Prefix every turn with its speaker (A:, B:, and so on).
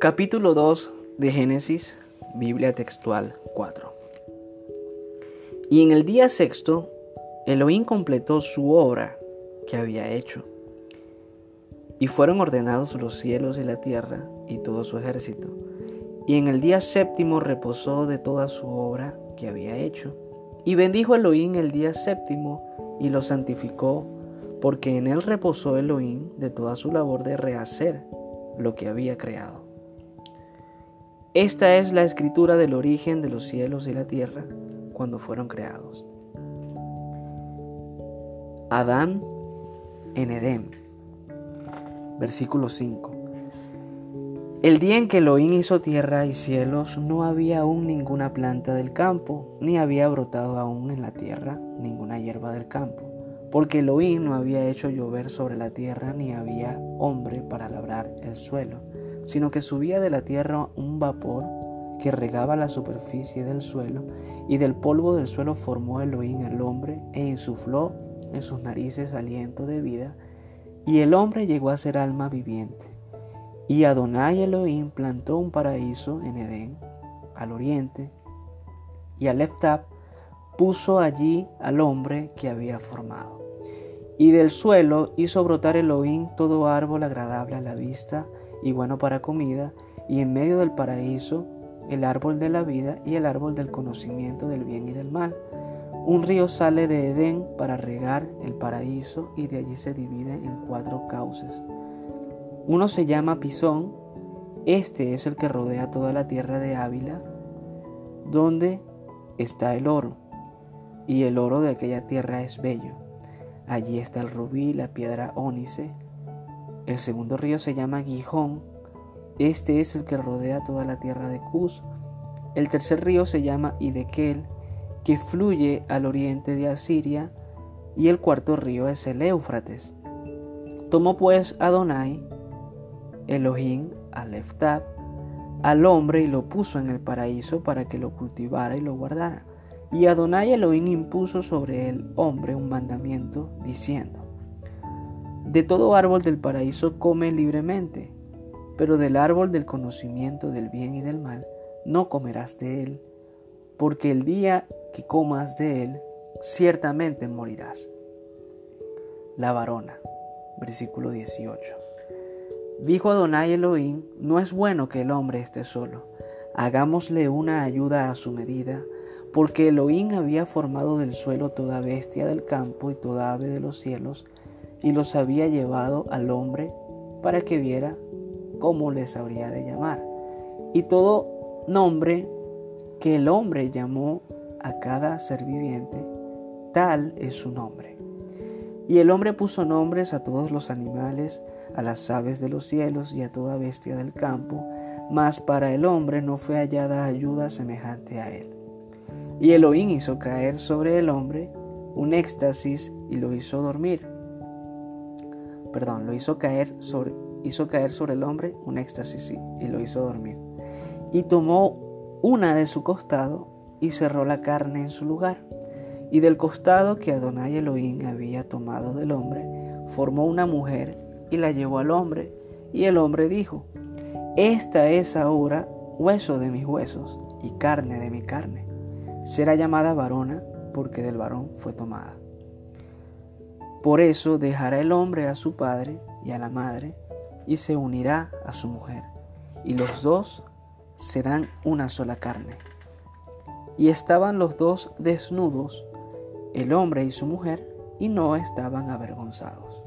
A: Capítulo 2 de Génesis, Biblia textual 4. Y en el día sexto, Elohim completó su obra que había hecho. Y fueron ordenados los cielos y la tierra y todo su ejército. Y en el día séptimo reposó de toda su obra que había hecho. Y bendijo Elohim el día séptimo y lo santificó, porque en él reposó Elohim de toda su labor de rehacer lo que había creado. Esta es la escritura del origen de los cielos y la tierra cuando fueron creados. Adán en Edén. Versículo 5. El día en que Elohim hizo tierra y cielos, no había aún ninguna planta del campo, ni había brotado aún en la tierra ninguna hierba del campo, porque Elohim no había hecho llover sobre la tierra, ni había hombre para labrar el suelo, sino que subía de la tierra un vapor que regaba la superficie del suelo, y del polvo del suelo formó Elohim al hombre e insufló en sus narices aliento de vida, y el hombre llegó a ser alma viviente. Y Adonai Elohim plantó un paraíso en Edén, al oriente, y Aleftab puso allí al hombre que había formado. Y del suelo hizo brotar Elohim todo árbol agradable a la vista y bueno para comida, y en medio del paraíso el árbol de la vida y el árbol del conocimiento del bien y del mal. Un río sale de Edén para regar el paraíso y de allí se divide en cuatro cauces. Uno se llama Pisón, este es el que rodea toda la tierra de Ávila, donde está el oro, y el oro de aquella tierra es bello. Allí está el rubí, la piedra ónice. El segundo río se llama Gijón, este es el que rodea toda la tierra de Cus. El tercer río se llama Idekel, que fluye al oriente de Asiria, y el cuarto río es el Éufrates. Tomó pues Adonai Elohim Aleftab al hombre y lo puso en el paraíso para que lo cultivara y lo guardara. Y Adonai Elohim impuso sobre el hombre un mandamiento diciendo, De todo árbol del paraíso come libremente, pero del árbol del conocimiento del bien y del mal no comerás de él, porque el día que comas de él, ciertamente morirás. La varona, versículo 18. Dijo Adonai Elohim, no es bueno que el hombre esté solo, hagámosle una ayuda a su medida, porque Elohim había formado del suelo toda bestia del campo y toda ave de los cielos, y los había llevado al hombre para que viera cómo les habría de llamar. Y todo nombre que el hombre llamó a cada ser viviente, tal es su nombre. Y el hombre puso nombres a todos los animales, a las aves de los cielos y a toda bestia del campo, mas para el hombre no fue hallada ayuda semejante a él. Y Elohim hizo caer sobre el hombre un éxtasis y lo hizo dormir. Perdón, lo hizo caer sobre, hizo caer sobre el hombre un éxtasis y lo hizo dormir. Y tomó una de su costado y cerró la carne en su lugar. Y del costado que Adonai Elohim había tomado del hombre, formó una mujer y la llevó al hombre. Y el hombre dijo, Esta es ahora hueso de mis huesos y carne de mi carne. Será llamada varona porque del varón fue tomada. Por eso dejará el hombre a su padre y a la madre y se unirá a su mujer, y los dos serán una sola carne. Y estaban los dos desnudos, el hombre y su mujer, y no estaban avergonzados.